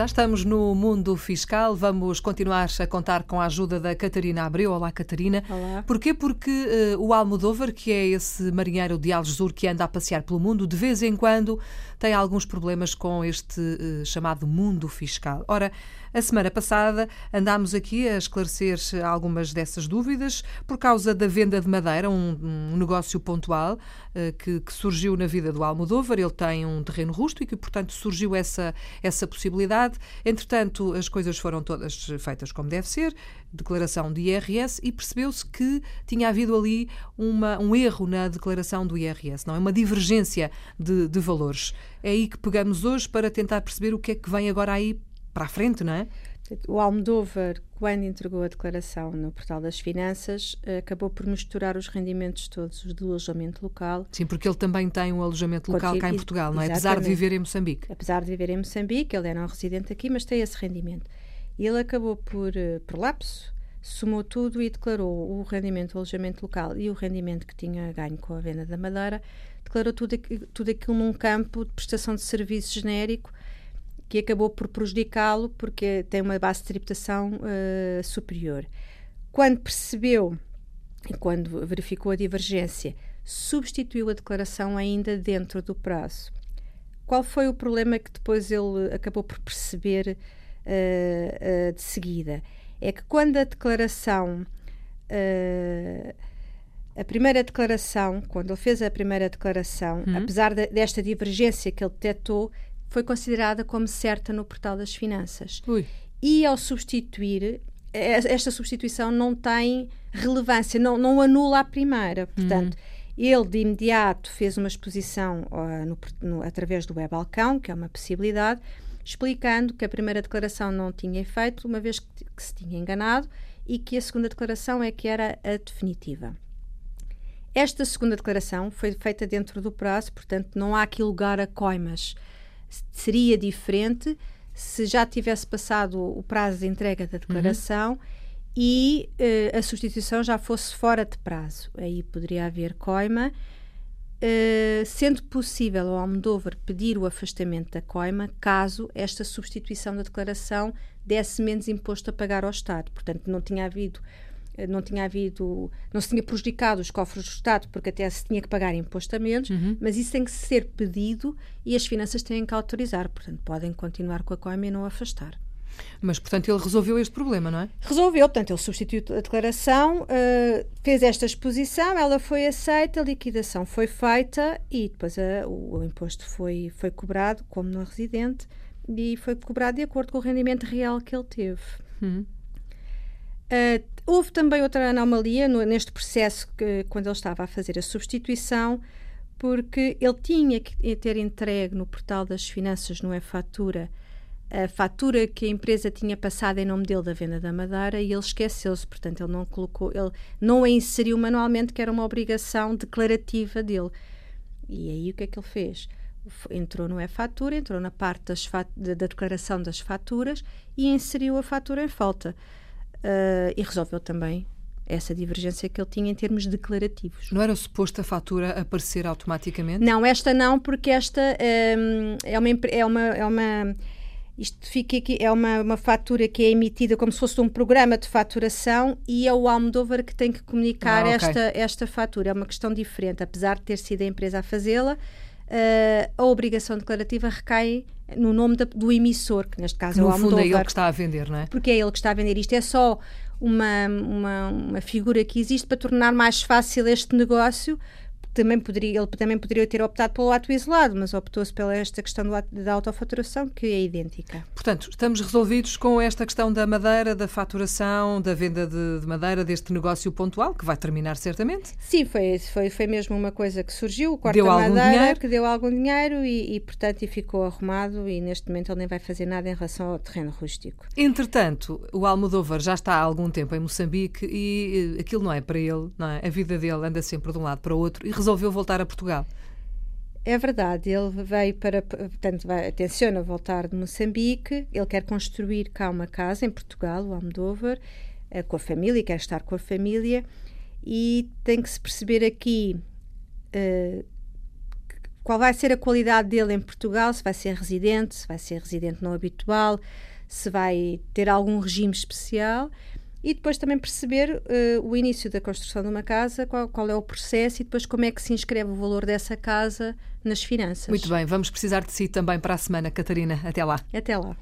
Já estamos no mundo fiscal. Vamos continuar a contar com a ajuda da Catarina Abreu. Olá, Catarina. Olá. Porquê? Porque uh, o Almodóvar, que é esse marinheiro de Algesur que anda a passear pelo mundo, de vez em quando tem alguns problemas com este uh, chamado mundo fiscal. Ora, a semana passada andámos aqui a esclarecer algumas dessas dúvidas por causa da venda de madeira, um, um negócio pontual uh, que, que, surgiu na vida do Almodóvar. Ele tem um terreno rústico e, portanto, surgiu essa, essa possibilidade. Entretanto, as coisas foram todas feitas como deve ser, declaração de IRS, e percebeu-se que tinha havido ali uma, um erro na declaração do IRS, não é? Uma divergência de, de valores. É aí que pegamos hoje para tentar perceber o que é que vem agora aí para a frente, não é? O Almodóvar, quando entregou a declaração no Portal das Finanças, acabou por misturar os rendimentos todos os do alojamento local. Sim, porque ele também tem um alojamento local cá em Portugal, não é? Apesar de viver em Moçambique. Apesar de viver em Moçambique, ele é não residente aqui, mas tem esse rendimento. E ele acabou por, eh, por lapso, somou tudo e declarou o rendimento do alojamento local e o rendimento que tinha ganho com a venda da madeira, declarou tudo, tudo aquilo num campo de prestação de serviço genérico que acabou por prejudicá-lo porque tem uma base de tributação uh, superior. Quando percebeu e quando verificou a divergência, substituiu a declaração ainda dentro do prazo. Qual foi o problema que depois ele acabou por perceber uh, uh, de seguida? É que quando a declaração a primeira declaração, quando ele fez a primeira declaração, uhum. apesar de, desta divergência que ele detectou, foi considerada como certa no portal das finanças. Ui. E ao substituir, esta substituição não tem relevância, não, não anula a primeira. Portanto, uhum. ele de imediato fez uma exposição uh, no, no, através do web balcão, que é uma possibilidade, explicando que a primeira declaração não tinha efeito, uma vez que, que se tinha enganado, e que a segunda declaração é que era a definitiva. Esta segunda declaração foi feita dentro do prazo, portanto, não há aqui lugar a coimas seria diferente se já tivesse passado o prazo de entrega da declaração uhum. e uh, a substituição já fosse fora de prazo. Aí poderia haver coima. Uh, sendo possível ao Almodóvar pedir o afastamento da coima caso esta substituição da declaração desse menos imposto a pagar ao Estado. Portanto, não tinha havido não tinha havido, não se tinha prejudicado os cofres do Estado, porque até se tinha que pagar imposto a menos, uhum. mas isso tem que ser pedido e as finanças têm que autorizar. Portanto, podem continuar com a COIMA e não afastar. Mas, portanto, ele resolveu este problema, não é? Resolveu, portanto, ele substituiu a declaração, uh, fez esta exposição, ela foi aceita, a liquidação foi feita e depois uh, o, o, imposto foi, foi cobrado como no residente e foi cobrado de acordo com o rendimento real que ele teve. Uhum. Uh, houve também outra anomalia no, neste processo que, quando ele estava a fazer a substituição, porque ele tinha que ter entregue no portal das finanças, no e-fatura, a fatura que a empresa tinha passado em nome dele da venda da madeira e ele esqueceu-se, portanto ele não colocou, ele não a inseriu manualmente, que era uma obrigação declarativa dele. E aí o que é que ele fez? Entrou no e-fatura, entrou na parte da declaração das faturas e inseriu a fatura em falta uh, e resolveu também essa divergência que ele tinha em termos declarativos. Não era suposto a fatura aparecer automaticamente? Não, esta não, porque esta um, é, uma, é, uma, é uma. Isto fica aqui, é uma, uma fatura que é emitida como se fosse um programa de faturação e é o Almodóvar que tem que comunicar ah, okay. esta, esta fatura. É uma questão diferente, apesar de ter sido a empresa a fazê-la, uh, a obrigação declarativa recai no nome da, do emissor, que neste caso no é o Almodóvar. fundo é ele que está a vender, não é? Porque é ele que está a vender. Isto é só uma, uma, uma figura que existe para tornar mais fácil este negócio, também poderia, ele também poderia ter optado pelo ato isolado, mas optou-se pela esta questão do ato, da autofaturação, que é idêntica. Portanto, estamos resolvidos com esta questão da madeira, da faturação, da venda de, de madeira, deste negócio pontual, que vai terminar certamente? Sim, foi, foi, foi mesmo uma coisa que surgiu, o corte deu da madeira, dinheiro. que deu algum dinheiro e, e, portanto, e ficou arrumado e neste momento ele nem vai fazer nada em relação ao terreno rústico. Entretanto, o Almodóvar já está há algum tempo em Moçambique e eh, aquilo não é para ele, não é? A vida dele anda sempre de um lado para o outro e resolveu voltar a Portugal. É verdade, ele veio para, portanto, vai, tenciona voltar de Moçambique, ele quer construir cá uma casa em Portugal, o Almodóvar, eh, com a família, quer estar com a família, e tem que se perceber aqui uh, qual vai ser a qualidade dele em Portugal, se vai ser residente, se vai ser residente não habitual, se vai ter algum regime especial e depois também perceber uh, o início da construção de uma casa, qual, qual, é o processo e depois como é que se inscreve o valor dessa casa nas finanças. Muito bem, vamos precisar de si também para a semana, Catarina. Até lá. Até lá.